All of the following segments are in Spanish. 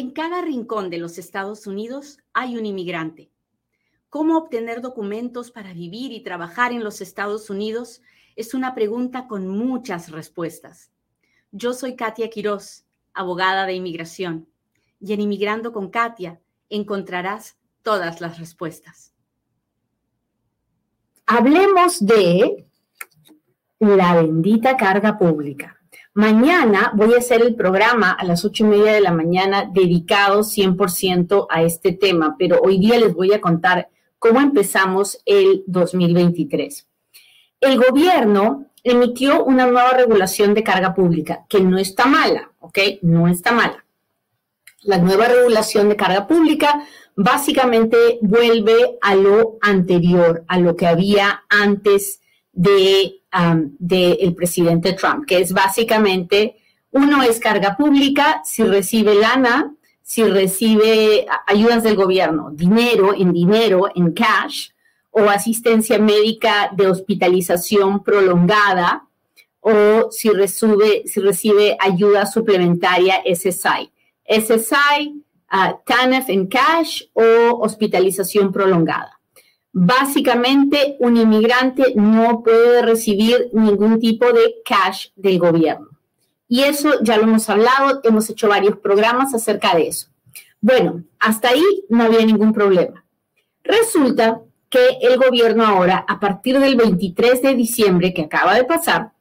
En cada rincón de los Estados Unidos hay un inmigrante. ¿Cómo obtener documentos para vivir y trabajar en los Estados Unidos? Es una pregunta con muchas respuestas. Yo soy Katia Quiroz, abogada de inmigración, y en Inmigrando con Katia encontrarás todas las respuestas. Hablemos de la bendita carga pública. Mañana voy a hacer el programa a las ocho y media de la mañana dedicado 100% a este tema, pero hoy día les voy a contar cómo empezamos el 2023. El gobierno emitió una nueva regulación de carga pública que no está mala, ¿ok? No está mala. La nueva regulación de carga pública básicamente vuelve a lo anterior, a lo que había antes de del presidente Trump, que es básicamente, uno es carga pública, si recibe lana, si recibe ayudas del gobierno, dinero en dinero, en cash, o asistencia médica de hospitalización prolongada, o si recibe, si recibe ayuda suplementaria SSI. SSI, uh, TANF en cash o hospitalización prolongada. Básicamente, un inmigrante no puede recibir ningún tipo de cash del gobierno. Y eso ya lo hemos hablado, hemos hecho varios programas acerca de eso. Bueno, hasta ahí no había ningún problema. Resulta que el gobierno ahora, a partir del 23 de diciembre que acaba de pasar,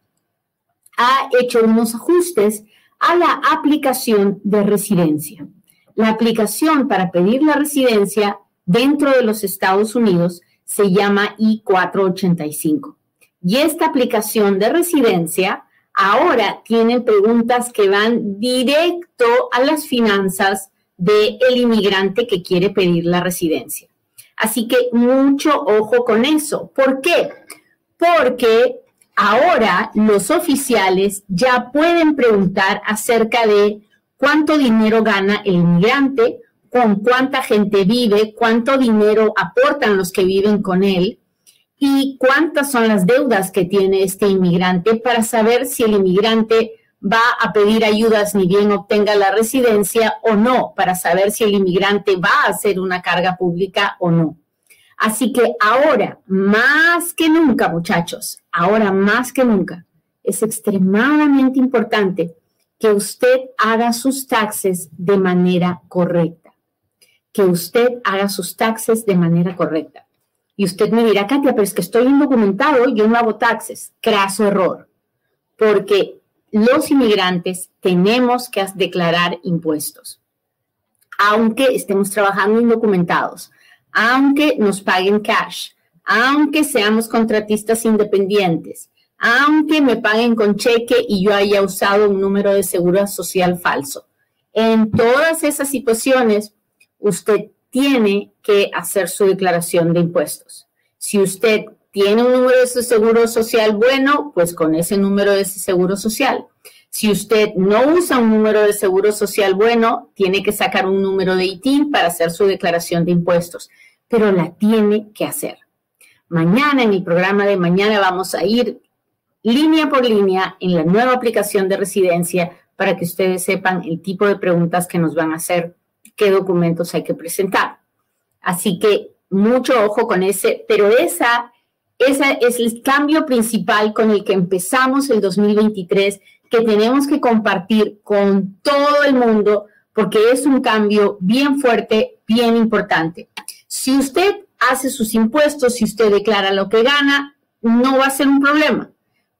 ha hecho unos ajustes a la aplicación de residencia. La aplicación para pedir la residencia dentro de los Estados Unidos se llama I-485. Y esta aplicación de residencia ahora tiene preguntas que van directo a las finanzas del inmigrante que quiere pedir la residencia. Así que mucho ojo con eso. ¿Por qué? Porque ahora los oficiales ya pueden preguntar acerca de cuánto dinero gana el inmigrante, con cuánta gente vive, cuánto dinero aportan los que viven con él y cuántas son las deudas que tiene este inmigrante para saber si el inmigrante va a pedir ayudas ni bien obtenga la residencia o no, para saber si el inmigrante va a hacer una carga pública o no. Así que ahora, más que nunca, muchachos, ahora más que nunca, es extremadamente importante que usted haga sus taxes de manera correcta que usted haga sus taxes de manera correcta. Y usted me dirá, Katia, pero es que estoy indocumentado, yo no hago taxes. Craso error, porque los inmigrantes tenemos que declarar impuestos, aunque estemos trabajando indocumentados, aunque nos paguen cash, aunque seamos contratistas independientes, aunque me paguen con cheque y yo haya usado un número de seguridad social falso. En todas esas situaciones, usted tiene que hacer su declaración de impuestos. Si usted tiene un número de seguro social bueno, pues con ese número de seguro social. Si usted no usa un número de seguro social bueno, tiene que sacar un número de ITIN para hacer su declaración de impuestos, pero la tiene que hacer. Mañana, en el programa de mañana, vamos a ir línea por línea en la nueva aplicación de residencia para que ustedes sepan el tipo de preguntas que nos van a hacer qué documentos hay que presentar. Así que mucho ojo con ese, pero esa, esa es el cambio principal con el que empezamos el 2023, que tenemos que compartir con todo el mundo, porque es un cambio bien fuerte, bien importante. Si usted hace sus impuestos, si usted declara lo que gana, no va a ser un problema.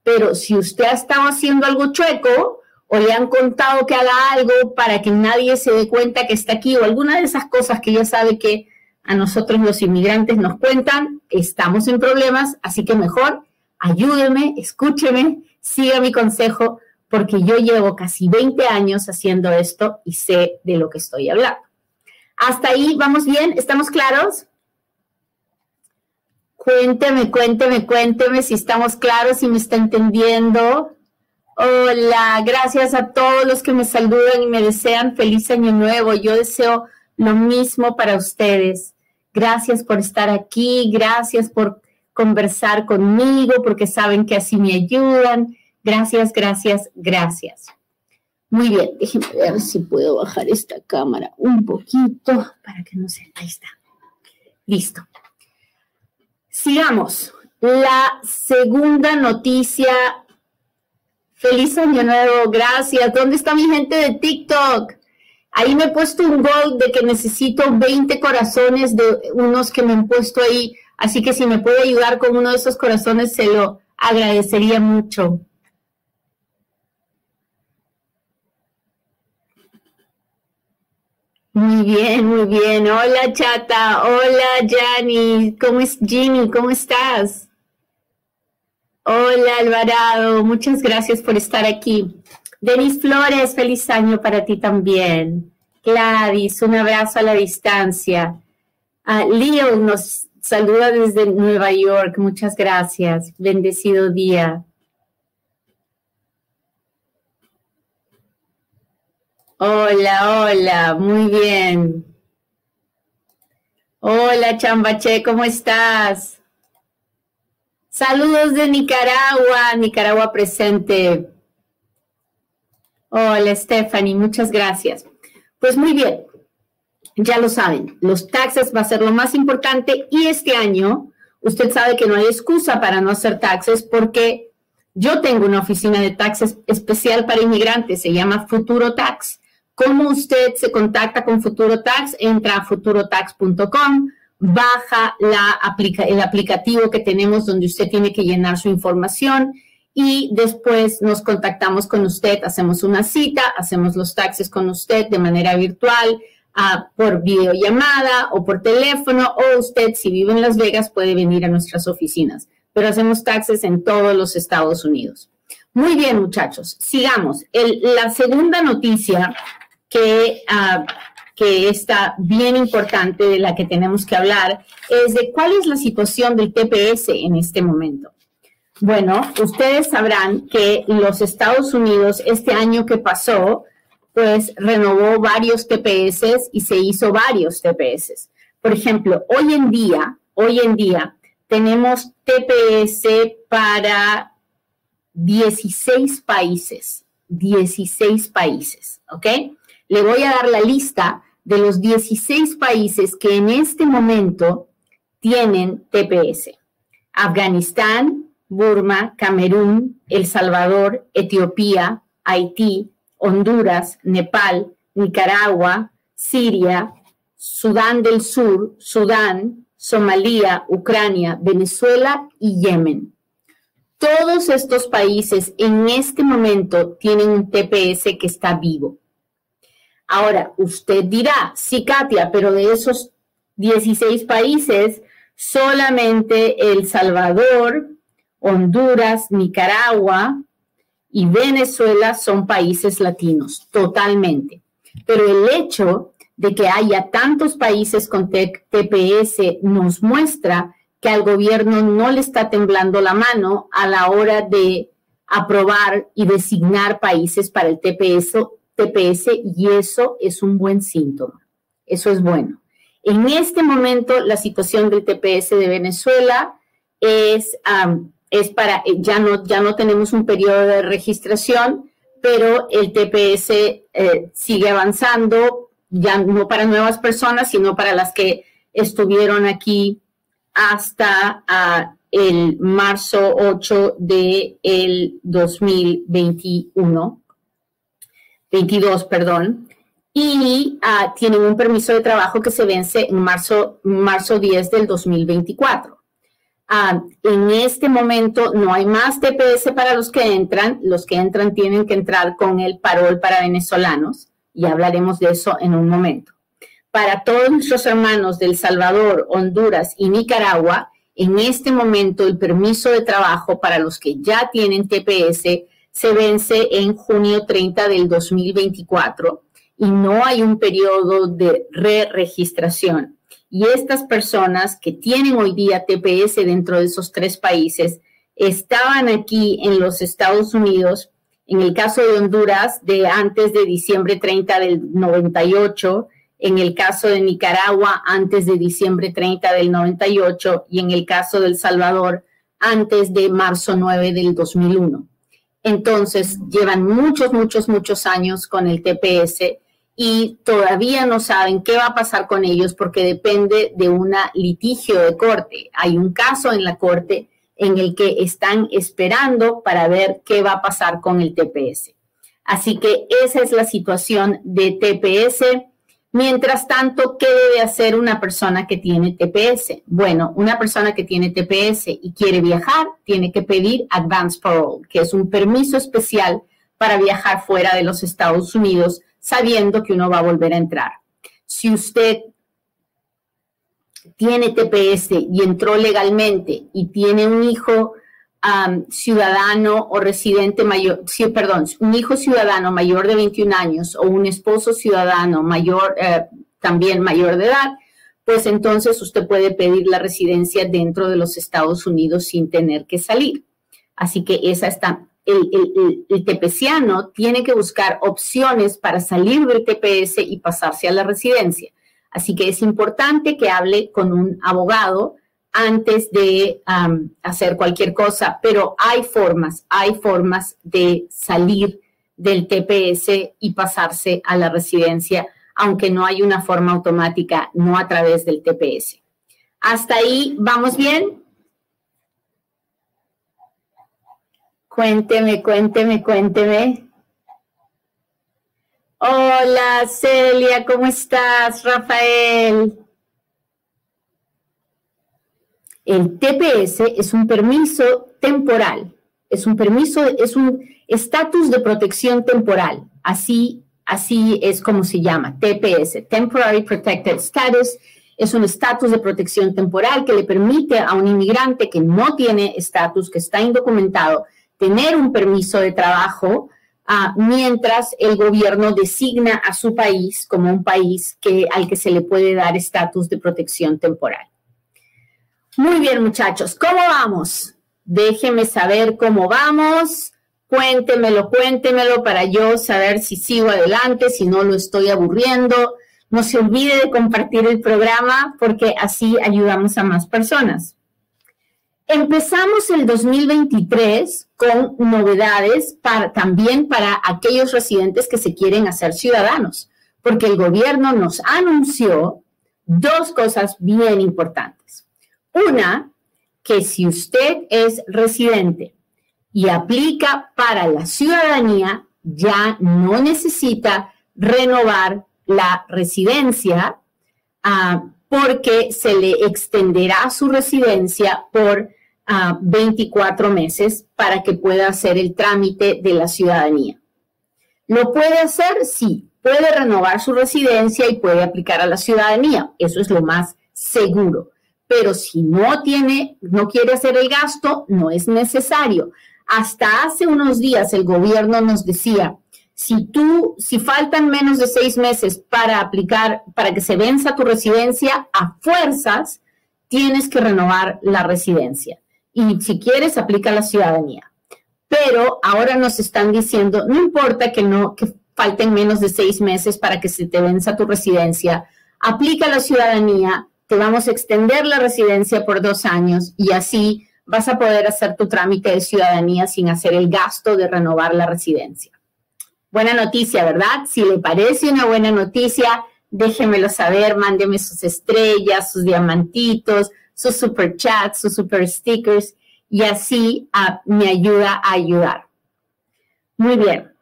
Pero si usted ha estado haciendo algo chueco, o le han contado que haga algo para que nadie se dé cuenta que está aquí o alguna de esas cosas que ya sabe que a nosotros los inmigrantes nos cuentan, estamos en problemas, así que mejor ayúdeme, escúcheme, siga mi consejo, porque yo llevo casi 20 años haciendo esto y sé de lo que estoy hablando. Hasta ahí, ¿vamos bien? ¿Estamos claros? Cuénteme, cuénteme, cuénteme si estamos claros, si me está entendiendo. Hola, gracias a todos los que me saludan y me desean feliz año nuevo. Yo deseo lo mismo para ustedes. Gracias por estar aquí, gracias por conversar conmigo, porque saben que así me ayudan. Gracias, gracias, gracias. Muy bien, déjenme ver si puedo bajar esta cámara un poquito para que no se... Ahí está. Listo. Sigamos. La segunda noticia. Feliz año nuevo, gracias. ¿Dónde está mi gente de TikTok? Ahí me he puesto un gol de que necesito 20 corazones de unos que me han puesto ahí. Así que si me puede ayudar con uno de esos corazones, se lo agradecería mucho. Muy bien, muy bien. Hola, Chata. Hola, Jani. ¿Cómo es Jimmy? ¿Cómo estás? Hola, Alvarado. Muchas gracias por estar aquí. Denis Flores, feliz año para ti también. Gladys, un abrazo a la distancia. Uh, Leo nos saluda desde Nueva York. Muchas gracias. Bendecido día. Hola, hola, muy bien. Hola, Chambache, ¿cómo estás? Saludos de Nicaragua, Nicaragua presente. Hola, Stephanie, muchas gracias. Pues muy bien, ya lo saben, los taxes va a ser lo más importante y este año usted sabe que no hay excusa para no hacer taxes porque yo tengo una oficina de taxes especial para inmigrantes, se llama Futuro Tax ¿Cómo usted se contacta con Futuro Tax? Entra a futurotax.com, baja la el aplicativo que tenemos donde usted tiene que llenar su información y después nos contactamos con usted, hacemos una cita, hacemos los taxes con usted de manera virtual, uh, por videollamada o por teléfono, o usted, si vive en Las Vegas, puede venir a nuestras oficinas. Pero hacemos taxes en todos los Estados Unidos. Muy bien, muchachos, sigamos. la segunda noticia que, uh, que está bien importante de la que tenemos que hablar es de cuál es la situación del TPS en este momento. Bueno, ustedes sabrán que los Estados Unidos este año que pasó, pues renovó varios TPS y se hizo varios TPS. Por ejemplo, hoy en día, hoy en día tenemos TPS para 16 países, 16 países, ¿ok? le voy a dar la lista de los 16 países que en este momento tienen TPS. Afganistán, Burma, Camerún, El Salvador, Etiopía, Haití, Honduras, Nepal, Nicaragua, Siria, Sudán del Sur, Sudán, Somalia, Ucrania, Venezuela y Yemen. Todos estos países en este momento tienen un TPS que está vivo. Ahora, usted dirá, sí, Katia, pero de esos 16 países, solamente El Salvador, Honduras, Nicaragua y Venezuela son países latinos, totalmente. Pero el hecho de que haya tantos países con TPS nos muestra que al gobierno no le está temblando la mano a la hora de aprobar y designar países para el TPS TPS y eso es un buen síntoma. Eso es bueno. En este momento, la situación del TPS de Venezuela es, es para, eh, ya no, ya no tenemos un periodo de registración, pero el TPS eh, sigue avanzando, ya no para nuevas personas, sino para las que estuvieron aquí hasta ah, el marzo 8 del de 2021. 22, perdón, y uh, tienen un permiso de trabajo que se vence en marzo, marzo 10 del 2024. Uh, en este momento no hay más TPS para los que entran. Los que entran tienen que entrar con el parol para venezolanos y hablaremos de eso en un momento. Para todos nuestros hermanos del Salvador, Honduras y Nicaragua, en este momento el permiso de trabajo para los que ya tienen TPS se vence en junio 30 del 2024 y no hay un periodo de re-registración. Y estas personas que tienen hoy día TPS dentro de esos tres países estaban aquí en los Estados Unidos, en el caso de Honduras, de antes de diciembre 30 del 98, en el caso de Nicaragua, antes de diciembre 30 del 98, y en el caso de El Salvador, antes de marzo 9 del 2001 entonces llevan muchos, muchos, muchos años con el TPS y todavía no saben qué va a pasar con ellos porque depende de un litigio de corte. Hay un caso en la corte en el que están esperando para ver qué va a pasar con el TPS. Así que esa es la situación de TPS. Mientras tanto, ¿qué debe hacer una persona que tiene TPS? Bueno, una persona que tiene TPS y quiere viajar, tiene que pedir Advance Parole, que es un permiso especial para viajar fuera de los Estados Unidos, sabiendo que uno va a volver a entrar. Si usted tiene TPS y entró legalmente y tiene un hijo ciudadano o residente mayor, sí, perdón, un hijo ciudadano mayor de 21 años o un esposo ciudadano mayor, eh, también mayor de edad, pues entonces usted puede pedir la residencia dentro de los Estados Unidos sin tener que salir. Así que esa está, el, el, el, tepeciano tiene que buscar opciones para salir del TPS y pasarse a la residencia. Así que es importante que hable con un abogado antes de hacer cualquier cosa, pero hay formas, hay formas de salir del TPS y pasarse a la residencia, aunque no hay una forma automática, no a través del TPS. Hasta ahí, ¿vamos bien? Cuénteme, cuénteme, cuénteme. Hola, Celia, ¿cómo estás? Rafael. El TPS es un permiso temporal, es un permiso, es un estatus de protección temporal. Así, así es como se llama, TPS, Temporary Protected Status. Es un estatus de protección temporal que le permite a un inmigrante que no tiene estatus, que está indocumentado, tener un permiso de trabajo ah, mientras el gobierno designa a su país como un país al que se le puede dar estatus de protección temporal. Muy bien, muchachos, ¿cómo vamos? Déjenme saber cómo vamos. Cuéntemelo, cuéntemelo para yo saber si sigo adelante, si no lo estoy aburriendo. No se olvide de compartir el programa porque así ayudamos a más personas. Empezamos el 2023 con novedades también para aquellos residentes que se quieren hacer ciudadanos, porque el gobierno nos anunció dos cosas bien importantes. Una, que si usted es residente y aplica para la ciudadanía, ya no necesita renovar la residencia ah, porque se le extenderá su residencia por 24 ah, meses para que pueda hacer el trámite de la ciudadanía. ¿Lo puede hacer? Sí, puede renovar su residencia y puede aplicar a la ciudadanía. Eso es lo más seguro pero si no tiene, no quiere hacer el gasto, no es necesario. Hasta hace unos días el gobierno nos decía, si tú, si faltan menos de seis meses para aplicar, para que se venza tu residencia, a fuerzas tienes que renovar la residencia. Y si quieres, aplica la ciudadanía. Pero ahora nos están diciendo, no importa que no, que falten menos de seis meses para que se te venza tu residencia, aplica la ciudadanía te vamos a extender la residencia por dos años y así vas a poder hacer tu trámite de ciudadanía sin hacer el gasto de renovar la residencia. Buena noticia, ¿verdad? Si le parece una buena noticia, déjemelo saber, mándeme sus estrellas, sus diamantitos, sus super chats, sus super stickers y así ah, me ayuda a ayudar. Muy bien.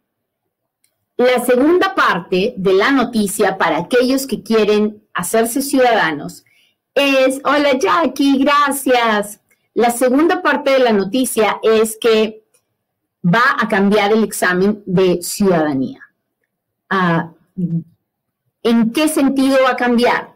La segunda parte de la noticia para aquellos que quieren hacerse ciudadanos es, hola Jackie, gracias. La segunda parte de la noticia es que va a cambiar el examen de ciudadanía. Ah, ¿En qué sentido va a cambiar?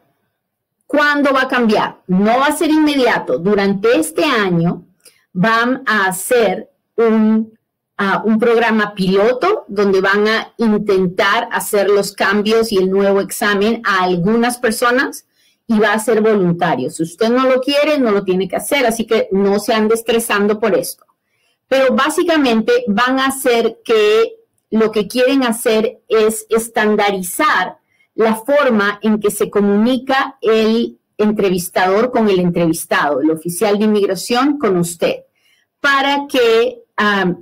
¿Cuándo va a cambiar? No va a ser inmediato. Durante este año van a hacer un, ah, un programa piloto donde van a intentar hacer los cambios y el nuevo examen a algunas personas y va a ser voluntario. Si usted no lo quiere, no lo tiene que hacer, así que no se ande estresando por esto. Pero básicamente van a hacer que lo que quieren hacer es estandarizar la forma en que se comunica el entrevistador con el entrevistado, el oficial de inmigración con usted, para que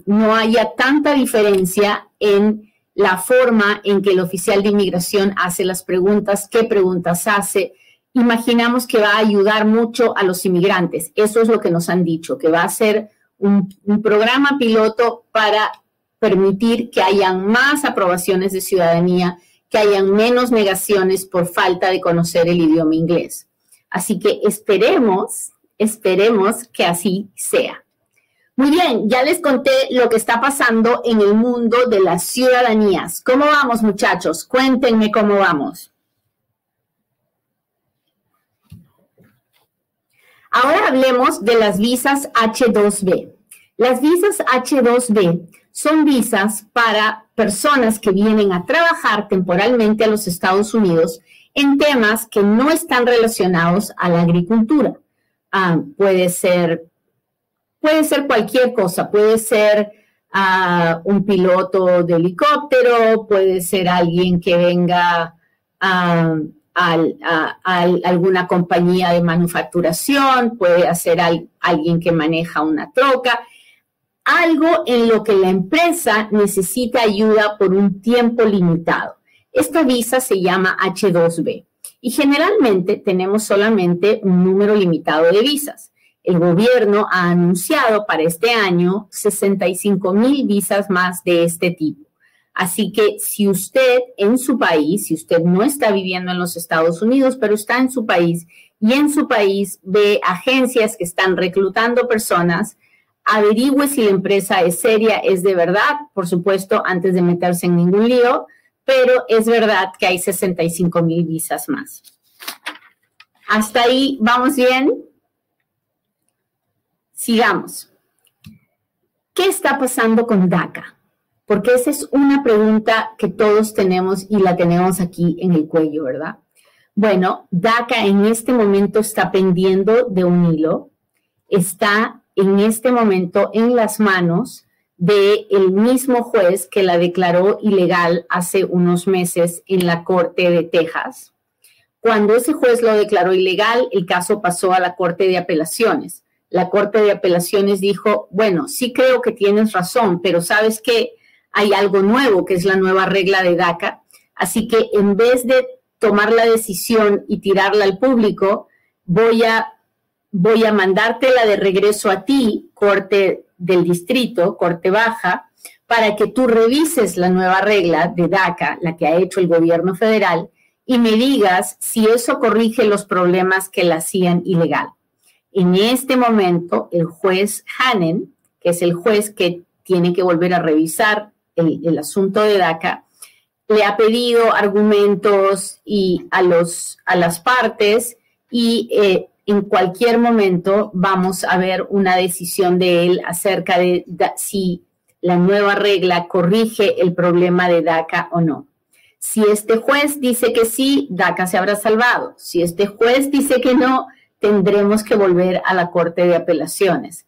no haya tanta diferencia en la forma en que el oficial de inmigración hace las preguntas, qué preguntas hace. Imaginamos que va a ayudar mucho a los inmigrantes. Eso es lo que nos han dicho, que va a ser un, un programa piloto para permitir que hayan más aprobaciones de ciudadanía, que hayan menos negaciones por falta de conocer el idioma inglés. Así que esperemos, esperemos que así sea. Muy bien, ya les conté lo que está pasando en el mundo de las ciudadanías. ¿Cómo vamos, muchachos? Cuéntenme cómo vamos. Ahora hablemos de las visas H2B. Las visas H2B son visas para personas que vienen a trabajar temporalmente a los Estados Unidos en temas que no están relacionados a la agricultura. Ah, puede ser cualquier cosa, puede ser ah, un piloto de helicóptero, puede ser alguien que venga a, alguna compañía de manufacturación, puede ser alguien que maneja una troca, algo en lo que la empresa necesita ayuda por un tiempo limitado. Esta visa se llama H2B y generalmente tenemos solamente un número limitado de visas el gobierno ha anunciado para este año 65 mil visas más de este tipo. Así que si usted en su país, si usted no está viviendo en los Estados Unidos, pero está en su país y en su país ve agencias que están reclutando personas, averigüe si la empresa es seria, es de verdad, por supuesto, antes de meterse en ningún lío, pero es verdad que hay 65 mil visas más. Hasta ahí, ¿vamos bien? Sigamos. ¿Qué está pasando con DACA? Porque esa es una pregunta que todos tenemos y la tenemos aquí en el cuello, ¿verdad? Bueno, DACA en este momento está pendiendo de un hilo, está en este momento en las manos del el mismo juez que la declaró ilegal hace unos meses en la Corte de Texas. Cuando ese juez lo declaró ilegal, el caso pasó a la Corte de Apelaciones la Corte de Apelaciones dijo, bueno, sí creo que tienes razón, pero sabes que hay algo nuevo, que es la nueva regla de DACA. Así que en vez de tomar la decisión y tirarla al público, voy a, voy a mandártela de regreso a ti, Corte del Distrito, Corte Baja, para que tú revises la nueva regla de DACA, la que ha hecho el gobierno federal, y me digas si eso corrige los problemas que la hacían ilegal. En este momento, el juez Hanen, que es el juez que tiene que volver a revisar el, asunto de DACA, le ha pedido argumentos y a, los, a las partes y eh, en cualquier momento vamos a ver una decisión de él acerca de si la nueva regla corrige el problema de DACA o no. Si este juez dice que sí, DACA se habrá salvado. Si este juez dice que no, tendremos que volver a la Corte de Apelaciones.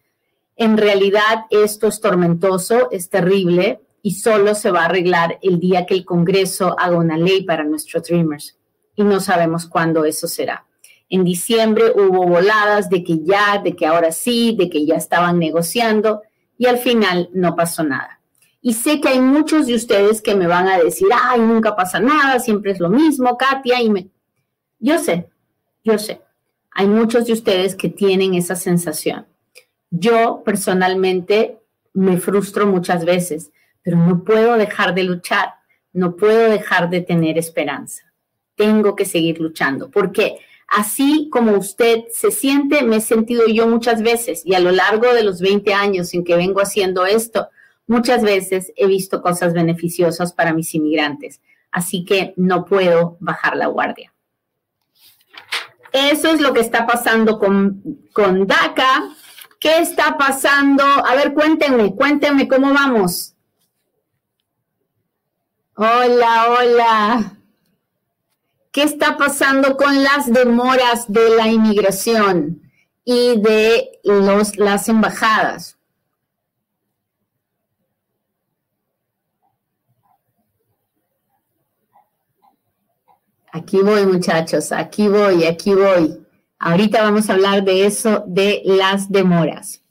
En realidad esto es tormentoso, es terrible y solo se va a arreglar el día que el Congreso haga una ley para nuestros Dreamers. Y no sabemos cuándo eso será. En diciembre hubo voladas de que ya, de que ahora sí, de que ya estaban negociando y al final no pasó nada. Y sé que hay muchos de ustedes que me van a decir, ay, nunca pasa nada, siempre es lo mismo, Katia, y me... Yo sé, yo sé. Hay muchos de ustedes que tienen esa sensación. Yo personalmente me frustro muchas veces, pero no puedo dejar de luchar, no puedo dejar de tener esperanza. Tengo que seguir luchando, porque así como usted se siente, me he sentido yo muchas veces y a lo largo de los 20 años en que vengo haciendo esto, muchas veces he visto cosas beneficiosas para mis inmigrantes. Así que no puedo bajar la guardia. Eso es lo que está pasando con, con DACA. ¿Qué está pasando? A ver, cuéntenme, cuéntenme cómo vamos. Hola, hola. ¿Qué está pasando con las demoras de la inmigración y de los, las embajadas? Aquí voy, muchachos, aquí voy, aquí voy. Ahorita vamos a hablar de eso, de las demoras.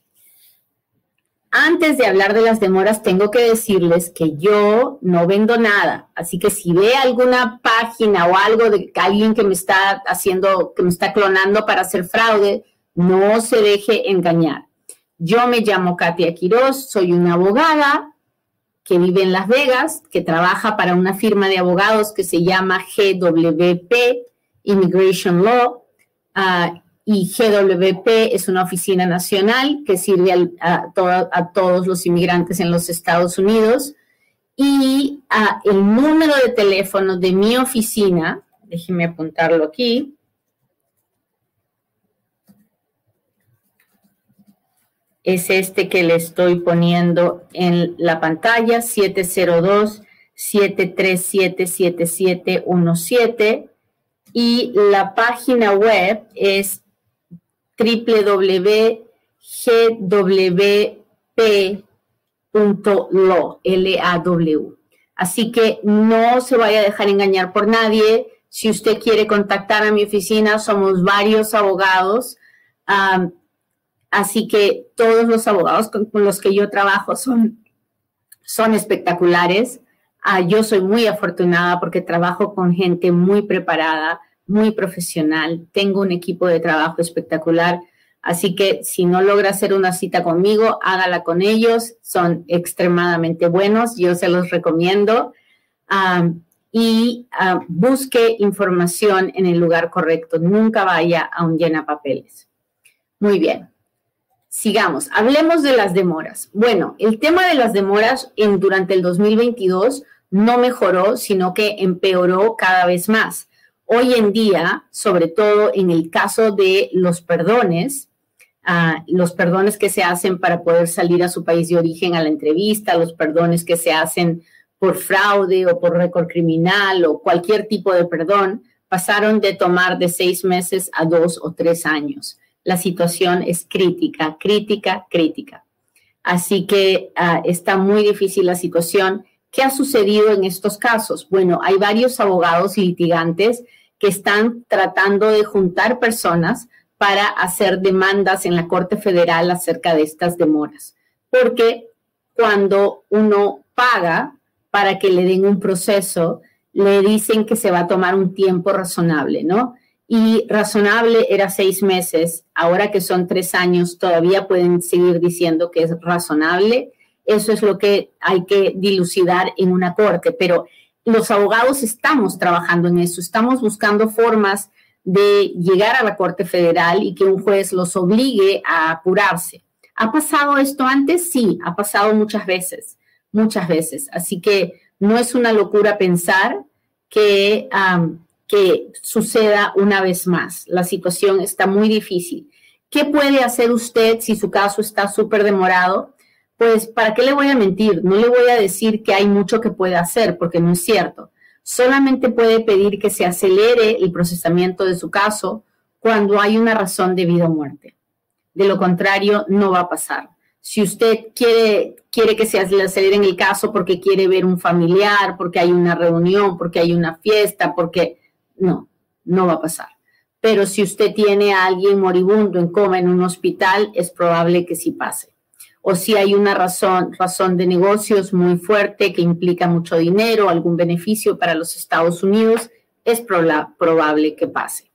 Antes de hablar de las demoras, tengo que decirles que yo no vendo nada. Así que si ve alguna página o algo de alguien que me está haciendo, que me está clonando para hacer fraude, no se deje engañar. Yo me llamo Katia Quiroz, soy una abogada que vive en Las Vegas, que trabaja para una firma de abogados que se llama GWP Immigration Law. Ah, y GWP es una oficina nacional que sirve a, todos los inmigrantes en los Estados Unidos. Y el número de teléfono de mi oficina, déjenme apuntarlo aquí, es este que le estoy poniendo en la pantalla, 702-737-7717. Y la página web es www.gwp.law, L-A-W. Así que no se vaya a dejar engañar por nadie. Si usted quiere contactar a mi oficina, somos varios abogados. así que todos los abogados con, los que yo trabajo son, son espectaculares. Ah, yo soy muy afortunada porque trabajo con gente muy preparada, muy profesional, tengo un equipo de trabajo espectacular, así que si no logra hacer una cita conmigo, hágala con ellos, son extremadamente buenos, yo se los recomiendo. y busque información en el lugar correcto, nunca vaya a un llena papeles. Muy bien. Sigamos, hablemos de las demoras. Bueno, el tema de las demoras en, durante el 2022 no mejoró, sino que empeoró cada vez más. Hoy en día, sobre todo en el caso de los perdones, ah, los perdones que se hacen para poder salir a su país de origen a la entrevista, los perdones que se hacen por fraude o por récord criminal o cualquier tipo de perdón, pasaron de tomar de seis meses a dos o tres años. La situación es crítica, crítica, crítica. Así que ah, está muy difícil la situación. ¿Qué ha sucedido en estos casos? Bueno, hay varios abogados litigantes que están tratando de juntar personas para hacer demandas en la Corte Federal acerca de estas demoras. Porque cuando uno paga para que le den un proceso, le dicen que se va a tomar un tiempo razonable, ¿no? Y razonable era seis meses, ahora que son tres años, todavía pueden seguir diciendo que es razonable. Eso es lo que hay que dilucidar en una corte, pero los abogados estamos trabajando en eso, estamos buscando formas de llegar a la Corte Federal y que un juez los obligue a apurarse. ¿Ha pasado esto antes? Sí, ha pasado muchas veces, muchas veces. Así que no es una locura pensar que, que suceda una vez más. La situación está muy difícil. ¿Qué puede hacer usted si su caso está súper demorado? Pues ¿para qué le voy a mentir? No le voy a decir que hay mucho que puede hacer, porque no es cierto. Solamente puede pedir que se acelere el procesamiento de su caso cuando hay una razón de vida o muerte. De lo contrario, no va a pasar. Si usted quiere, quiere que se acelere en el caso porque quiere ver un familiar, porque hay una reunión, porque hay una fiesta, porque no, no va a pasar. Pero si usted tiene a alguien moribundo en coma en un hospital, es probable que sí pase o si hay una razón, razón de negocios muy fuerte que implica mucho dinero, algún beneficio para los Estados Unidos, es probable que pase.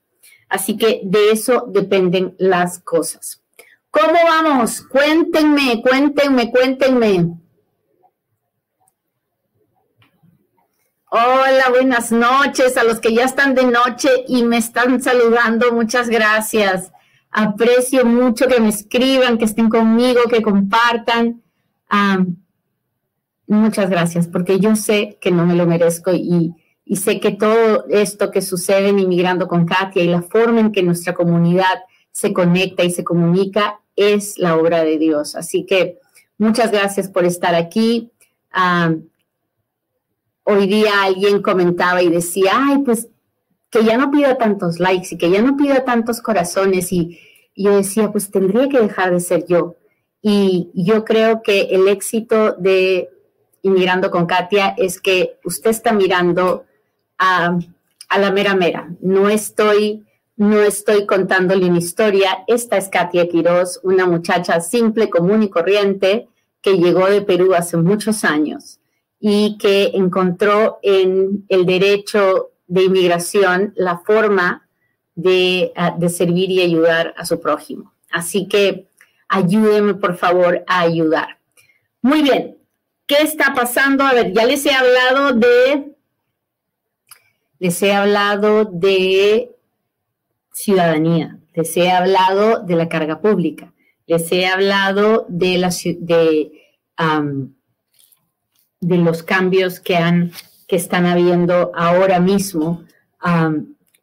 Así que de eso dependen las cosas. ¿Cómo vamos? Cuéntenme, cuéntenme, cuéntenme. Hola, buenas noches a los que ya están de noche y me están saludando. Muchas gracias. Aprecio mucho que me escriban, que estén conmigo, que compartan. muchas gracias, porque yo sé que no me lo merezco y, sé que todo esto que sucede en Inmigrando con Katia y la forma en que nuestra comunidad se conecta y se comunica es la obra de Dios. Así que muchas gracias por estar aquí. hoy día alguien comentaba y decía, ay, pues que ya no pida tantos likes y que ya no pida tantos corazones y, yo decía, pues tendría que dejar de ser yo. Y yo creo que el éxito de Inmigrando con Katia es que usted está mirando a, a la mera mera. No estoy, no estoy contándole una historia. Esta es Katia Quiroz, una muchacha simple, común y corriente que llegó de Perú hace muchos años y que encontró en el derecho de inmigración la forma de, ah, de servir y ayudar a su prójimo. Así que ayúdenme, por favor, a ayudar. Muy bien, ¿qué está pasando? A ver, ya les he hablado de, les he hablado de ciudadanía, les he hablado de la carga pública, les he hablado de, la, de, de los cambios que, han, que están habiendo ahora mismo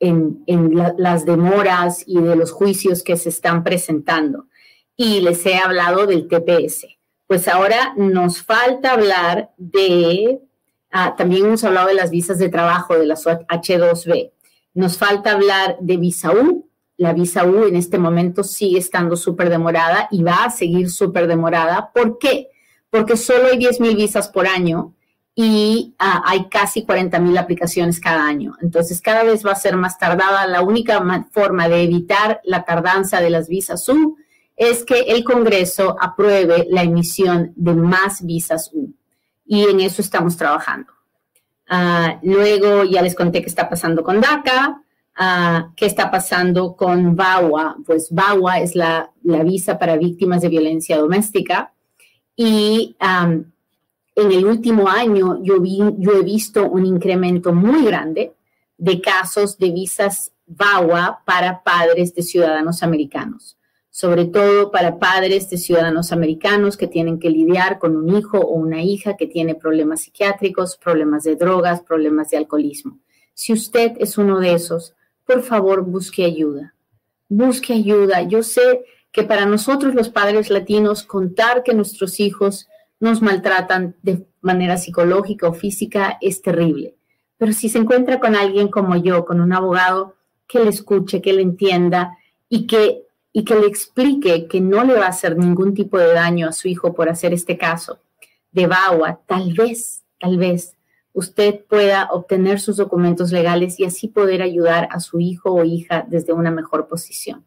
en, las demoras y de los juicios que se están presentando. Y les he hablado del TPS. Pues ahora nos falta hablar de, ah, también hemos hablado de las visas de trabajo, de las H2B. Nos falta hablar de visa U. La visa U en este momento sigue estando súper demorada y va a seguir súper demorada. ¿Por qué? Porque solo hay 10 mil visas por año y ah, hay casi 40 mil aplicaciones cada año. Entonces, cada vez va a ser más tardada. La única forma de evitar la tardanza de las visas U es que el Congreso apruebe la emisión de más visas U. Y en eso estamos trabajando. Ah, luego ya les conté qué está pasando con DACA, ah, qué está pasando con VAWA. Pues VAWA es la, visa para víctimas de violencia doméstica. Y en el último año yo, he visto un incremento muy grande de casos de visas VAWA para padres de ciudadanos americanos, sobre todo para padres de ciudadanos americanos que tienen que lidiar con un hijo o una hija que tiene problemas psiquiátricos, problemas de drogas, problemas de alcoholismo. Si usted es uno de esos, por favor busque ayuda. Busque ayuda. Yo sé que para nosotros los padres latinos contar que nuestros hijos nos maltratan de manera psicológica o física es terrible. Pero si se encuentra con alguien como yo, con un abogado que le escuche, que le entienda y que, y que le explique que no le va a hacer ningún tipo de daño a su hijo por hacer este caso de BAWA, tal vez, tal vez usted pueda obtener sus documentos legales y así poder ayudar a su hijo o hija desde una mejor posición.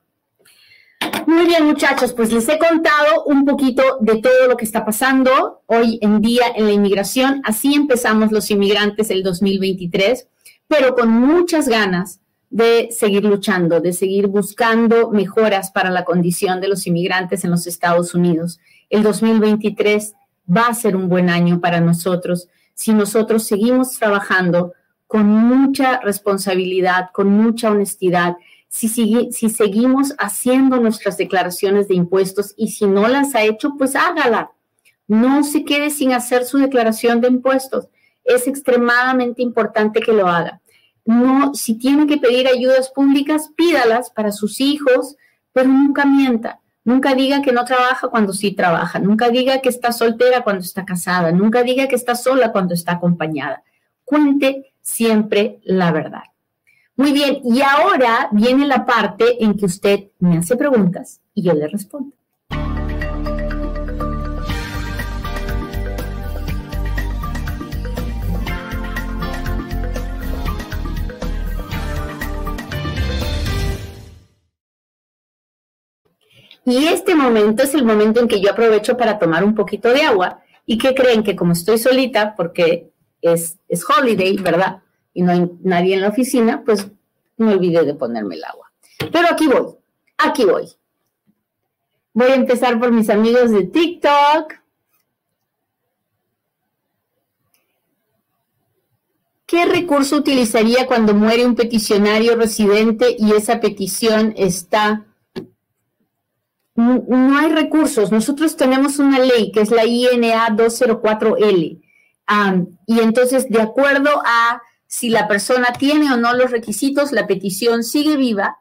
Muy bien, muchachos, pues les he contado un poquito de todo lo que está pasando hoy en día en la inmigración. Así empezamos los inmigrantes el 2023, pero con muchas ganas de seguir luchando, de seguir buscando mejoras para la condición de los inmigrantes en los Estados Unidos. El 2023 va a ser un buen año para nosotros si nosotros seguimos trabajando con mucha responsabilidad, con mucha honestidad si, seguimos haciendo nuestras declaraciones de impuestos y si no las ha hecho, pues hágala. No se quede sin hacer su declaración de impuestos. Es extremadamente importante que lo haga. No, si tiene que pedir ayudas públicas, pídalas para sus hijos, pero nunca mienta. Nunca diga que no trabaja cuando sí trabaja. Nunca diga que está soltera cuando está casada. Nunca diga que está sola cuando está acompañada. Cuente siempre la verdad. Muy bien, y ahora viene la parte en que usted me hace preguntas y yo le respondo. Y este momento es el momento en que yo aprovecho para tomar un poquito de agua. ¿Y qué creen? Que como estoy solita, porque es, es holiday, ¿verdad? Y no hay nadie en la oficina, pues me olvidé de ponerme el agua. Pero aquí voy, aquí voy. Voy a empezar por mis amigos de TikTok. ¿Qué recurso utilizaría cuando muere un peticionario residente y esa petición está... No hay recursos. Nosotros tenemos una ley que es la INA 204L. y entonces, de acuerdo a si la persona tiene o no los requisitos, la petición sigue viva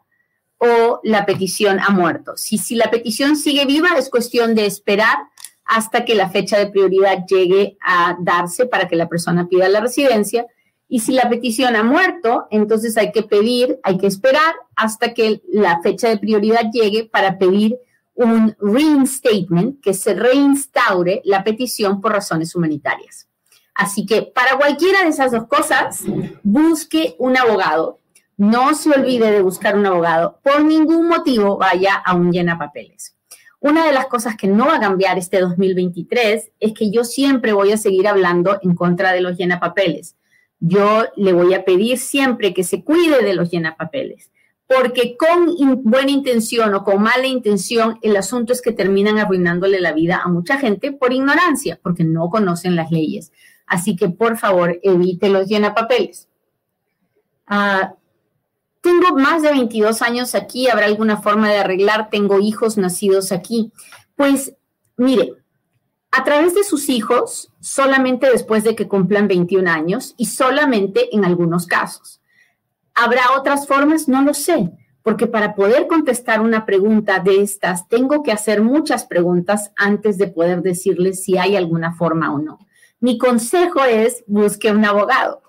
o la petición ha muerto. Si, si la petición sigue viva, es cuestión de esperar hasta que la fecha de prioridad llegue a darse para que la persona pida la residencia. Y si la petición ha muerto, entonces hay que pedir, hay que esperar hasta que la fecha de prioridad llegue para pedir un reinstatement, que se reinstaure la petición por razones humanitarias. Así que para cualquiera de esas dos cosas, busque un abogado. No se olvide de buscar un abogado. Por ningún motivo vaya a un llena papeles. Una de las cosas que no va a cambiar este 2023 es que yo siempre voy a seguir hablando en contra de los llenapapeles. Yo le voy a pedir siempre que se cuide de los llenapapeles, porque con buena intención o con mala intención, el asunto es que terminan arruinándole la vida a mucha gente por ignorancia, porque no conocen las leyes. Así que por favor, evite los llenapapeles. Ah, tengo más de 22 años aquí, ¿habrá alguna forma de arreglar? Tengo hijos nacidos aquí. Pues mire, a través de sus hijos, solamente después de que cumplan 21 años y solamente en algunos casos. ¿Habrá otras formas? No lo sé, porque para poder contestar una pregunta de estas, tengo que hacer muchas preguntas antes de poder decirles si hay alguna forma o no. Mi consejo es busque un abogado.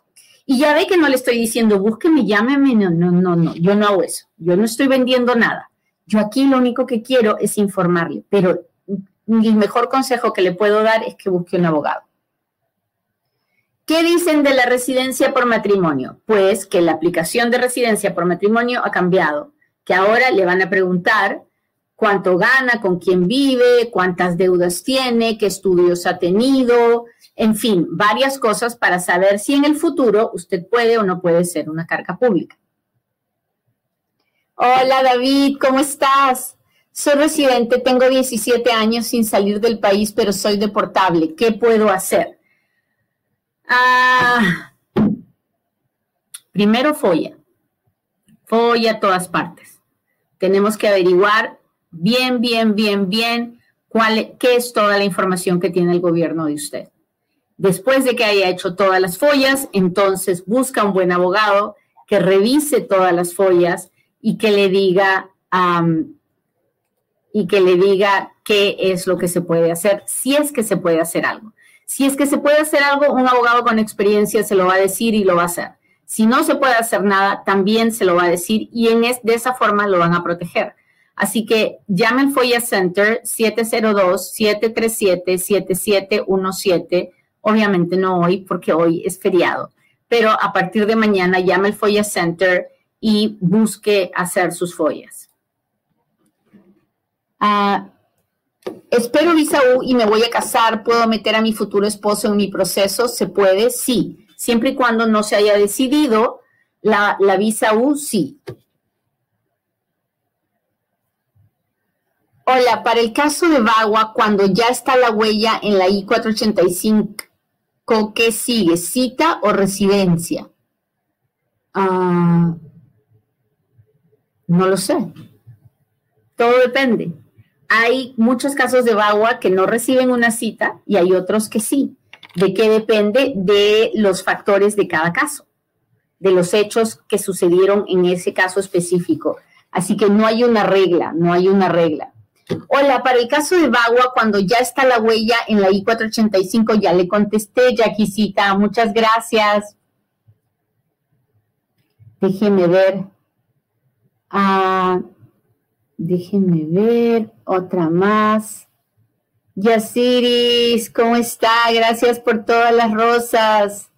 Y ya ve que no le estoy diciendo, búsqueme, llámeme, no, no, no, no, yo no hago eso, yo no estoy vendiendo nada. Yo aquí lo único que quiero es informarle, pero el mejor consejo que le puedo dar es que busque un abogado. ¿Qué dicen de la residencia por matrimonio? Pues que la aplicación de residencia por matrimonio ha cambiado, que ahora le van a preguntar cuánto gana, con quién vive, cuántas deudas tiene, qué estudios ha tenido, en fin, varias cosas para saber si en el futuro usted puede o no puede ser una carga pública. Hola David, ¿cómo estás? Soy residente, tengo 17 años sin salir del país, pero soy deportable. ¿Qué puedo hacer? Ah, primero, folla. Folla a todas partes. Tenemos que averiguar bien, bien, bien, bien cuál, qué es toda la información que tiene el gobierno de usted. Después de que haya hecho todas las follas, entonces busca un buen abogado que revise todas las follas y que le diga y que le diga qué es lo que se puede hacer, si es que se puede hacer algo. Si es que se puede hacer algo, un abogado con experiencia se lo va a decir y lo va a hacer. Si no se puede hacer nada, también se lo va a decir y en de esa forma lo van a proteger. Así que llame al FOIA Center 702-737-7717 Obviamente no hoy porque hoy es feriado, pero a partir de mañana llame al Foya Center y busque hacer sus follas. Ah, espero visa U y me voy a casar. ¿Puedo meter a mi futuro esposo en mi proceso? ¿Se puede? Sí. Siempre y cuando no se haya decidido la, la visa U, sí. Hola, para el caso de Bagua, cuando ya está la huella en la I-485, ¿Con qué sigue? ¿Cita o residencia? Ah, no lo sé. Todo depende. Hay muchos casos de VAWA que no reciben una cita y hay otros que sí. ¿De qué depende? De los factores de cada caso, de los hechos que sucedieron en ese caso específico. Así que no hay una regla, no hay una regla. Hola, para el caso de Bagua, cuando ya está la huella en la I-485, ya le contesté, Jaquisita, muchas gracias. Déjeme ver. Ah, déjenme ver, otra más. Yasiris, ¿cómo está? Gracias por todas las rosas.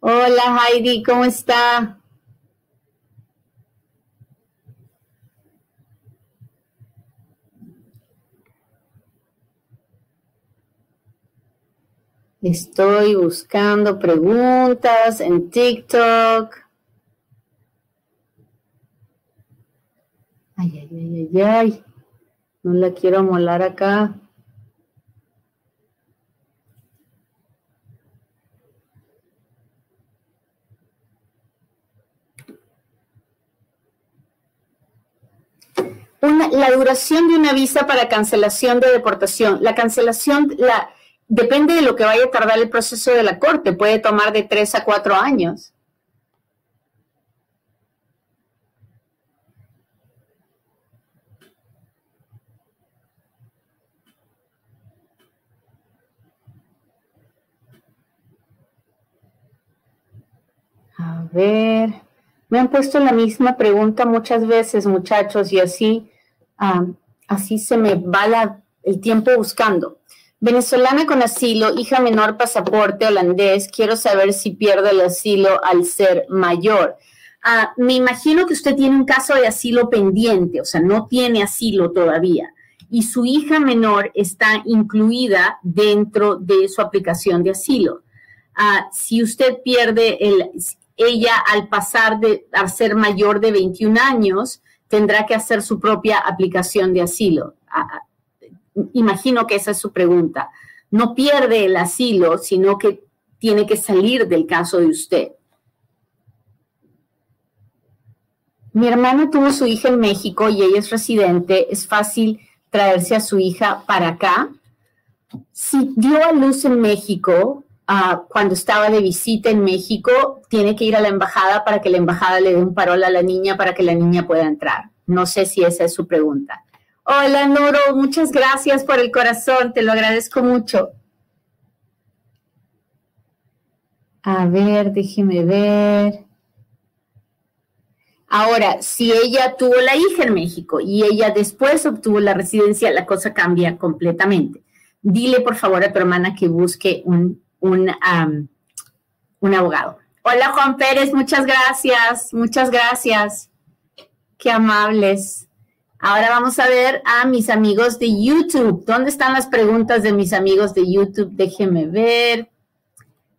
Hola Heidi, ¿cómo está? Estoy buscando preguntas en TikTok. Ay, ay, ay, ay, ay. No la quiero molar acá. la duración de una visa para cancelación de deportación. La cancelación, la, depende de lo que vaya a tardar el proceso de la corte, puede tomar de tres a cuatro años. A ver, me han puesto la misma pregunta muchas veces, muchachos, y así, así se me va el tiempo buscando. Venezolana con asilo, hija menor, pasaporte holandés. Quiero saber si pierdo el asilo al ser mayor. Ah, me imagino que usted tiene un caso de asilo pendiente, o sea, no tiene asilo todavía. y su hija menor está incluida dentro de su aplicación de asilo. Ah, si usted pierde el, ella al pasar de, a ser mayor de 21 años, tendrá que hacer su propia aplicación de asilo. Ah, imagino que esa es su pregunta. No pierde el asilo, sino que tiene que salir del caso de usted. Mi hermana tuvo su hija en México y ella es residente. Es fácil traerse a su hija para acá. Si dio a luz en México, ah, cuando estaba de visita en México, tiene que ir a la embajada para que la embajada le dé un parol a la niña para que la niña pueda entrar. No sé si esa es su pregunta. Hola, Noro, muchas gracias por el corazón, te lo agradezco mucho. A ver, déjeme ver. Ahora, si ella tuvo la hija en México y ella después obtuvo la residencia, la cosa cambia completamente. Dile por favor a tu hermana que busque un, un, un abogado. Hola Juan Pérez, muchas gracias, muchas gracias. Qué amables. Ahora vamos a ver a mis amigos de YouTube. ¿Dónde están las preguntas de mis amigos de YouTube? Déjeme ver.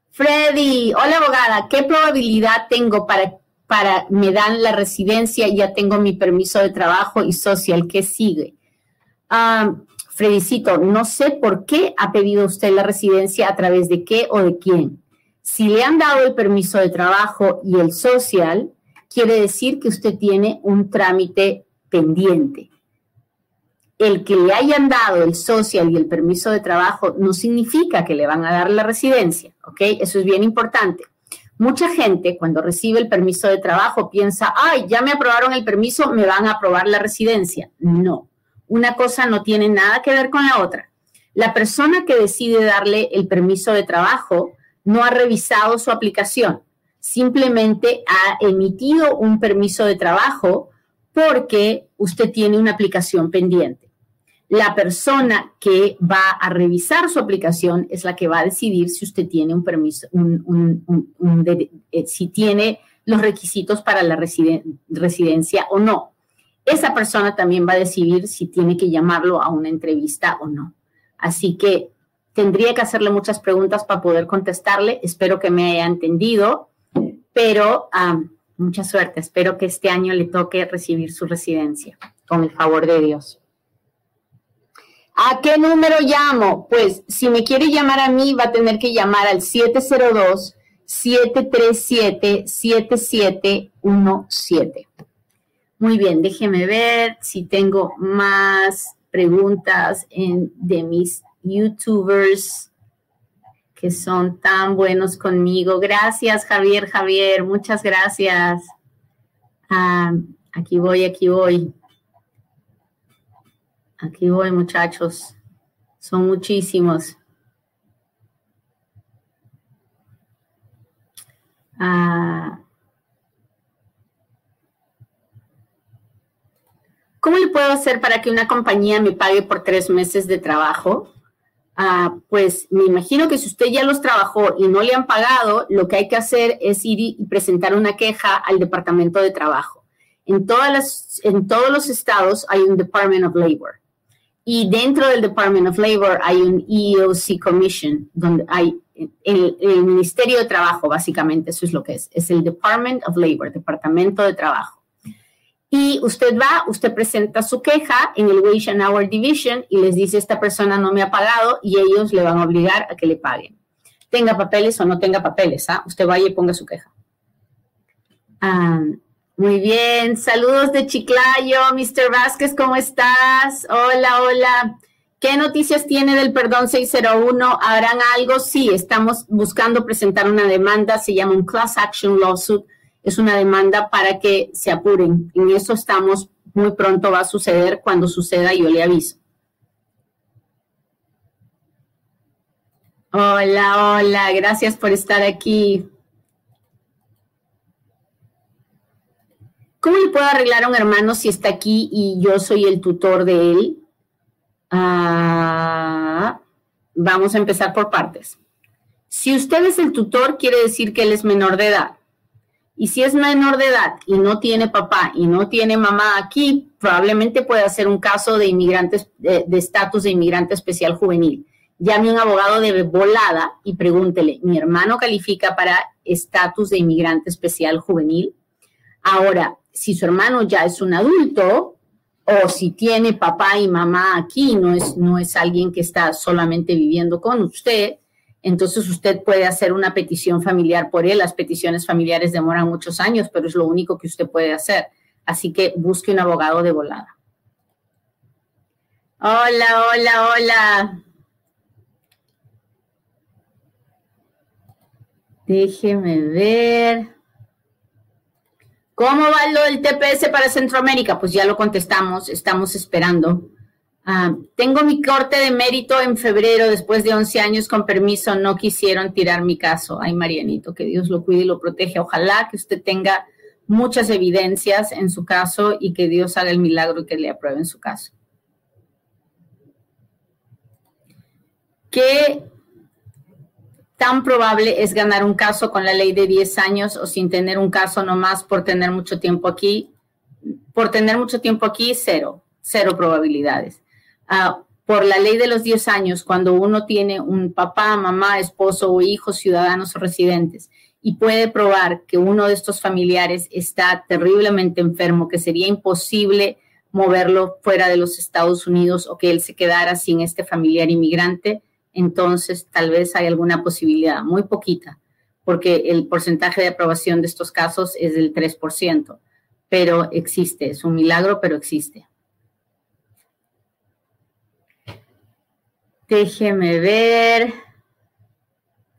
Freddy, hola abogada, ¿qué probabilidad tengo para para, me dan la residencia, ya tengo mi permiso de trabajo y social, ¿qué sigue? Um, Fredicito, no sé por qué ha pedido usted la residencia, a través de qué o de quién. Si le han dado el permiso de trabajo y el social, quiere decir que usted tiene un trámite pendiente. El que le hayan dado el social y el permiso de trabajo no significa que le van a dar la residencia, ¿ok? Eso es bien importante. Mucha gente cuando recibe el permiso de trabajo piensa, ay, ya me aprobaron el permiso, me van a aprobar la residencia. No, una cosa no tiene nada que ver con la otra. La persona que decide darle el permiso de trabajo no ha revisado su aplicación, simplemente ha emitido un permiso de trabajo porque usted tiene una aplicación pendiente la persona que va a revisar su aplicación es la que va a decidir si usted tiene un permiso, eh, si tiene los requisitos para la residencia o no. Esa persona también va a decidir si tiene que llamarlo a una entrevista o no. Así que tendría que hacerle muchas preguntas para poder contestarle. Espero que me haya entendido, pero mucha suerte. Espero que este año le toque recibir su residencia, con el favor de Dios. ¿A qué número llamo? Pues si me quiere llamar a mí, va a tener que llamar al 702-737-7717. Muy bien, déjeme ver si tengo más preguntas de mis youtubers que son tan buenos conmigo. Gracias, Javier, Javier, muchas gracias. Ah, aquí voy, aquí voy. Aquí voy, muchachos. Son muchísimos. Ah. ¿Cómo le puedo hacer para que una compañía me pague por tres meses de trabajo? Ah, pues me imagino que si usted ya los trabajó y no le han pagado, lo que hay que hacer es ir y presentar una queja al Departamento de Trabajo. En, todas las, en todos los estados hay un Department of Labor. Y dentro del Department of Labor hay un EEOC Commission, donde hay el, Ministerio de Trabajo, básicamente, eso es lo que es. Es el Department of Labor, Departamento de Trabajo. Y usted va, usted presenta su queja en el Wage and Hour Division y les dice, esta persona no me ha pagado y ellos le van a obligar a que le paguen. Tenga papeles o no tenga papeles, ¿ah? Usted vaya y ponga su queja. Ah, muy bien, saludos de Chiclayo, Mr. Vázquez, ¿cómo estás? Hola, hola. ¿Qué noticias tiene del perdón 601? ¿Habrán algo? Sí, estamos buscando presentar una demanda, se llama un Class Action Lawsuit, es una demanda para que se apuren. En eso estamos, muy pronto va a suceder, cuando suceda yo le aviso. Hola, hola, gracias por estar aquí. ¿Cómo le puedo arreglar a un hermano si está aquí y yo soy el tutor de él? Ah, vamos a empezar por partes. Si usted es el tutor, quiere decir que él es menor de edad. Y si es menor de edad y no tiene papá y no tiene mamá aquí, probablemente pueda ser un caso de inmigrantes, de estatus de, inmigrante especial juvenil. Llame a un abogado de volada y pregúntele, ¿mi hermano califica para estatus de inmigrante especial juvenil? Ahora, si su hermano ya es un adulto o si tiene papá y mamá aquí, no es, no es alguien que está solamente viviendo con usted, entonces usted puede hacer una petición familiar por él. Las peticiones familiares demoran muchos años, pero es lo único que usted puede hacer. Así que busque un abogado de volada. Hola, hola, hola. Déjeme ver. ¿Cómo va lo del TPS para Centroamérica? Pues ya lo contestamos, estamos esperando. Ah, tengo mi corte de mérito en febrero, después de 11 años con permiso, no quisieron tirar mi caso. Ay, Marianito, que Dios lo cuide y lo protege. Ojalá que usted tenga muchas evidencias en su caso y que Dios haga el milagro que le aprueben su caso. ¿Qué tan probable es ganar un caso con la ley de 10 años o sin tener un caso nomás por tener mucho tiempo aquí? Por tener mucho tiempo aquí, cero, cero probabilidades. Ah, por la ley de los 10 años, cuando uno tiene un papá, mamá, esposo o hijos ciudadanos o residentes y puede probar que uno de estos familiares está terriblemente enfermo, que sería imposible moverlo fuera de los Estados Unidos o que él se quedara sin este familiar inmigrante, entonces tal vez hay alguna posibilidad, muy poquita, porque el porcentaje de aprobación de estos casos es del 3%, pero existe, es un milagro, pero existe. Déjeme ver.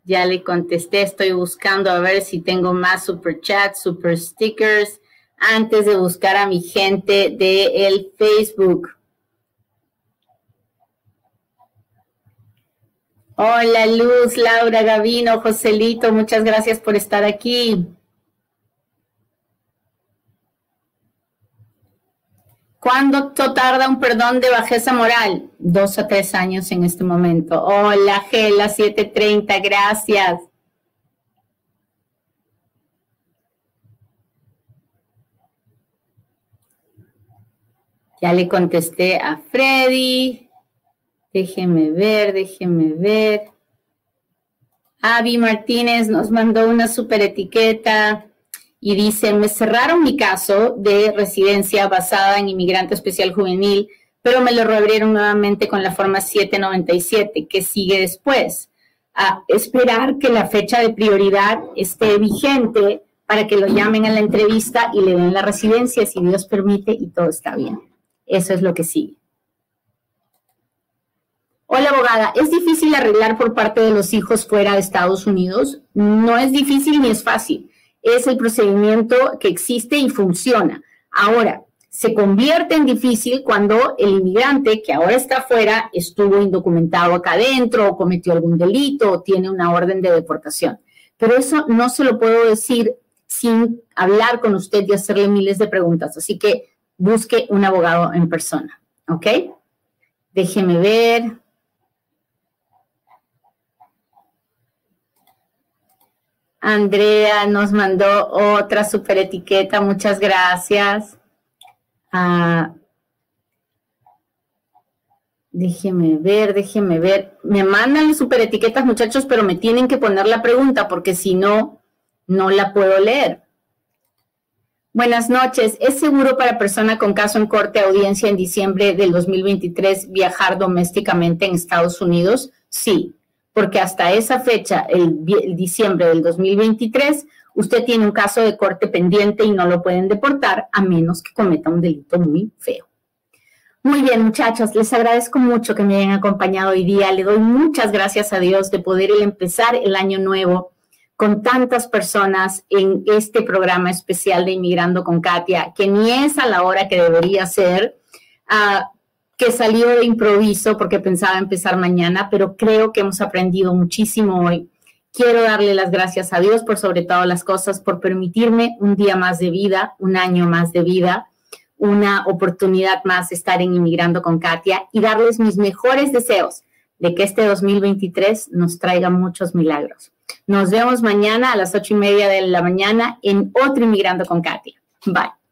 Ya le contesté, estoy buscando a ver si tengo más super chats, super stickers, antes de buscar a mi gente de el Facebook. Hola Luz, Laura, Gavino, Joselito, muchas gracias por estar aquí. ¿Cuánto tarda un perdón de bajeza moral? Dos a tres años en este momento. Hola, Gela 730, gracias. Ya le contesté a Freddy. Déjeme ver, déjeme ver. Avi Martínez nos mandó una super etiqueta y dice, me cerraron mi caso de residencia basada en inmigrante especial juvenil, pero me lo reabrieron nuevamente con la forma 797. ¿Qué sigue después? A esperar que la fecha de prioridad esté vigente para que lo llamen a la entrevista y le den la residencia, si Dios permite, y todo está bien. Eso es lo que sigue. Hola abogada, ¿es difícil arreglar por parte de los hijos fuera de Estados Unidos? No es difícil ni es fácil es el procedimiento que existe y funciona. Ahora, se convierte en difícil cuando el inmigrante que ahora está afuera estuvo indocumentado acá adentro o cometió algún delito o tiene una orden de deportación. Pero eso no se lo puedo decir sin hablar con usted y hacerle miles de preguntas. Así que busque un abogado en persona. ¿Ok? Déjeme ver. Andrea nos mandó otra super etiqueta, muchas gracias. Ah, déjeme ver, déjeme ver. Me mandan super etiquetas, muchachos, pero me tienen que poner la pregunta porque si no, no la puedo leer. Buenas noches. ¿Es seguro para persona con caso en corte audiencia en diciembre del 2023 viajar domésticamente en Estados Unidos? Sí porque hasta esa fecha, el, diciembre del 2023, usted tiene un caso de corte pendiente y no lo pueden deportar a menos que cometa un delito muy feo. Muy bien, muchachos, les agradezco mucho que me hayan acompañado hoy día. Le doy muchas gracias a Dios de poder empezar el año nuevo con tantas personas en este programa especial de Inmigrando con Katia, que ni es a la hora que debería ser. Uh, que salió de improviso porque pensaba empezar mañana, pero creo que hemos aprendido muchísimo hoy. Quiero darle las gracias a Dios por sobre todas las cosas, por permitirme un día más de vida, un año más de vida, una oportunidad más de estar en Inmigrando con Katia y darles mis mejores deseos de que este 2023 nos traiga muchos milagros. Nos vemos mañana a las ocho y media de la mañana en otro Inmigrando con Katia. Bye.